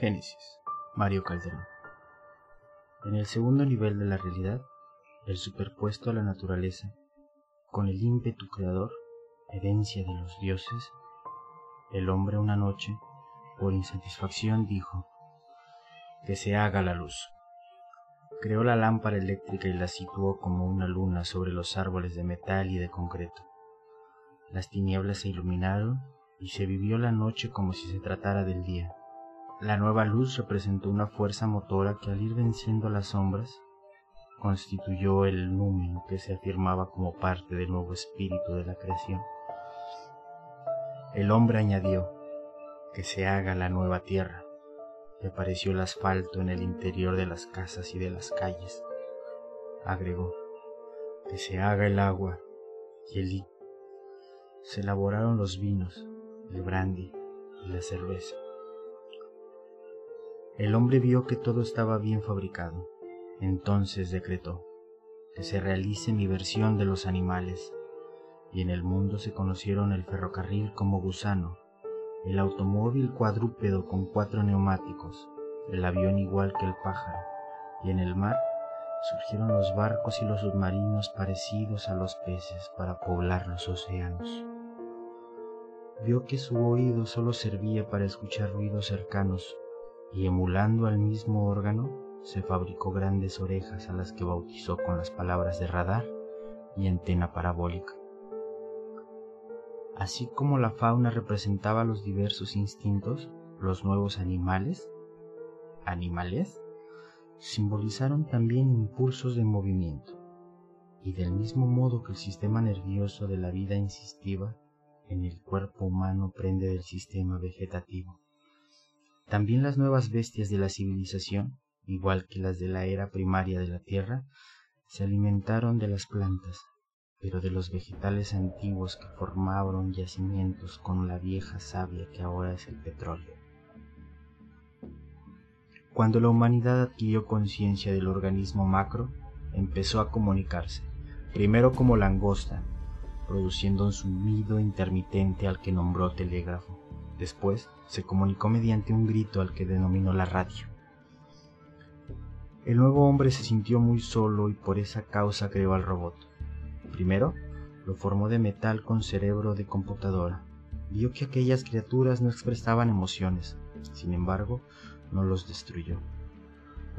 Génesis, Mario Calderón. En el segundo nivel de la realidad, el superpuesto a la naturaleza, con el ímpetu creador, herencia de los dioses, el hombre una noche, por insatisfacción, dijo, que se haga la luz. Creó la lámpara eléctrica y la situó como una luna sobre los árboles de metal y de concreto. Las tinieblas se iluminaron y se vivió la noche como si se tratara del día. La nueva luz representó una fuerza motora que al ir venciendo las sombras, constituyó el numen que se afirmaba como parte del nuevo espíritu de la creación. El hombre añadió, que se haga la nueva tierra, y apareció el asfalto en el interior de las casas y de las calles. Agregó, que se haga el agua y el Se elaboraron los vinos, el brandy y la cerveza. El hombre vio que todo estaba bien fabricado. Entonces decretó que se realice mi versión de los animales, y en el mundo se conocieron el ferrocarril como gusano, el automóvil cuadrúpedo con cuatro neumáticos, el avión igual que el pájaro, y en el mar surgieron los barcos y los submarinos parecidos a los peces para poblar los océanos. Vio que su oído solo servía para escuchar ruidos cercanos y emulando al mismo órgano, se fabricó grandes orejas a las que bautizó con las palabras de radar y antena parabólica. Así como la fauna representaba los diversos instintos, los nuevos animales, animales, simbolizaron también impulsos de movimiento, y del mismo modo que el sistema nervioso de la vida insistiva en el cuerpo humano prende del sistema vegetativo. También las nuevas bestias de la civilización, igual que las de la era primaria de la Tierra, se alimentaron de las plantas, pero de los vegetales antiguos que formaron yacimientos con la vieja savia que ahora es el petróleo. Cuando la humanidad adquirió conciencia del organismo macro, empezó a comunicarse, primero como langosta, produciendo un zumbido intermitente al que nombró telégrafo. Después se comunicó mediante un grito al que denominó la radio. El nuevo hombre se sintió muy solo y por esa causa creó al robot. Primero, lo formó de metal con cerebro de computadora. Vio que aquellas criaturas no expresaban emociones, sin embargo, no los destruyó.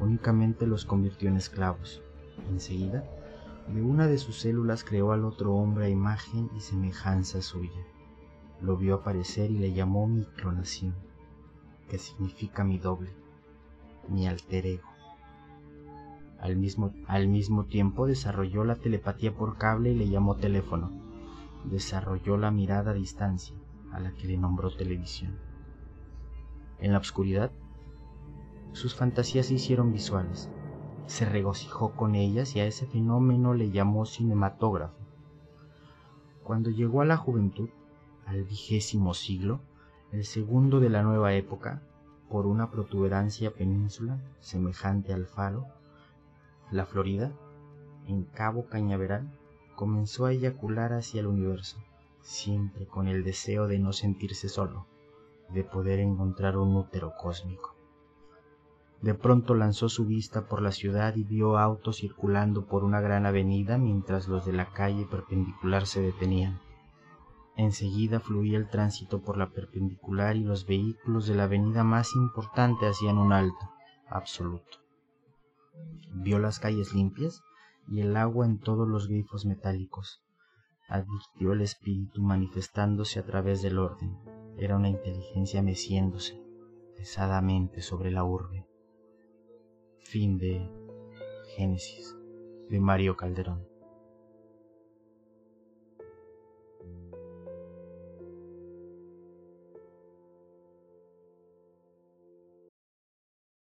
Únicamente los convirtió en esclavos. Enseguida, de una de sus células creó al otro hombre a imagen y semejanza suya lo vio aparecer y le llamó mi clonación, que significa mi doble, mi alter ego. Al mismo, al mismo tiempo desarrolló la telepatía por cable y le llamó teléfono. Desarrolló la mirada a distancia, a la que le nombró televisión. En la oscuridad, sus fantasías se hicieron visuales. Se regocijó con ellas y a ese fenómeno le llamó cinematógrafo. Cuando llegó a la juventud, al vigésimo siglo, el segundo de la nueva época, por una protuberancia península semejante al faro, la Florida, en Cabo Cañaveral, comenzó a eyacular hacia el universo, siempre con el deseo de no sentirse solo, de poder encontrar un útero cósmico. De pronto lanzó su vista por la ciudad y vio autos circulando por una gran avenida mientras los de la calle perpendicular se detenían. Enseguida fluía el tránsito por la perpendicular y los vehículos de la avenida más importante hacían un alto absoluto. Vio las calles limpias y el agua en todos los grifos metálicos. Advirtió el espíritu manifestándose a través del orden. Era una inteligencia meciéndose pesadamente sobre la urbe. Fin de Génesis de Mario Calderón.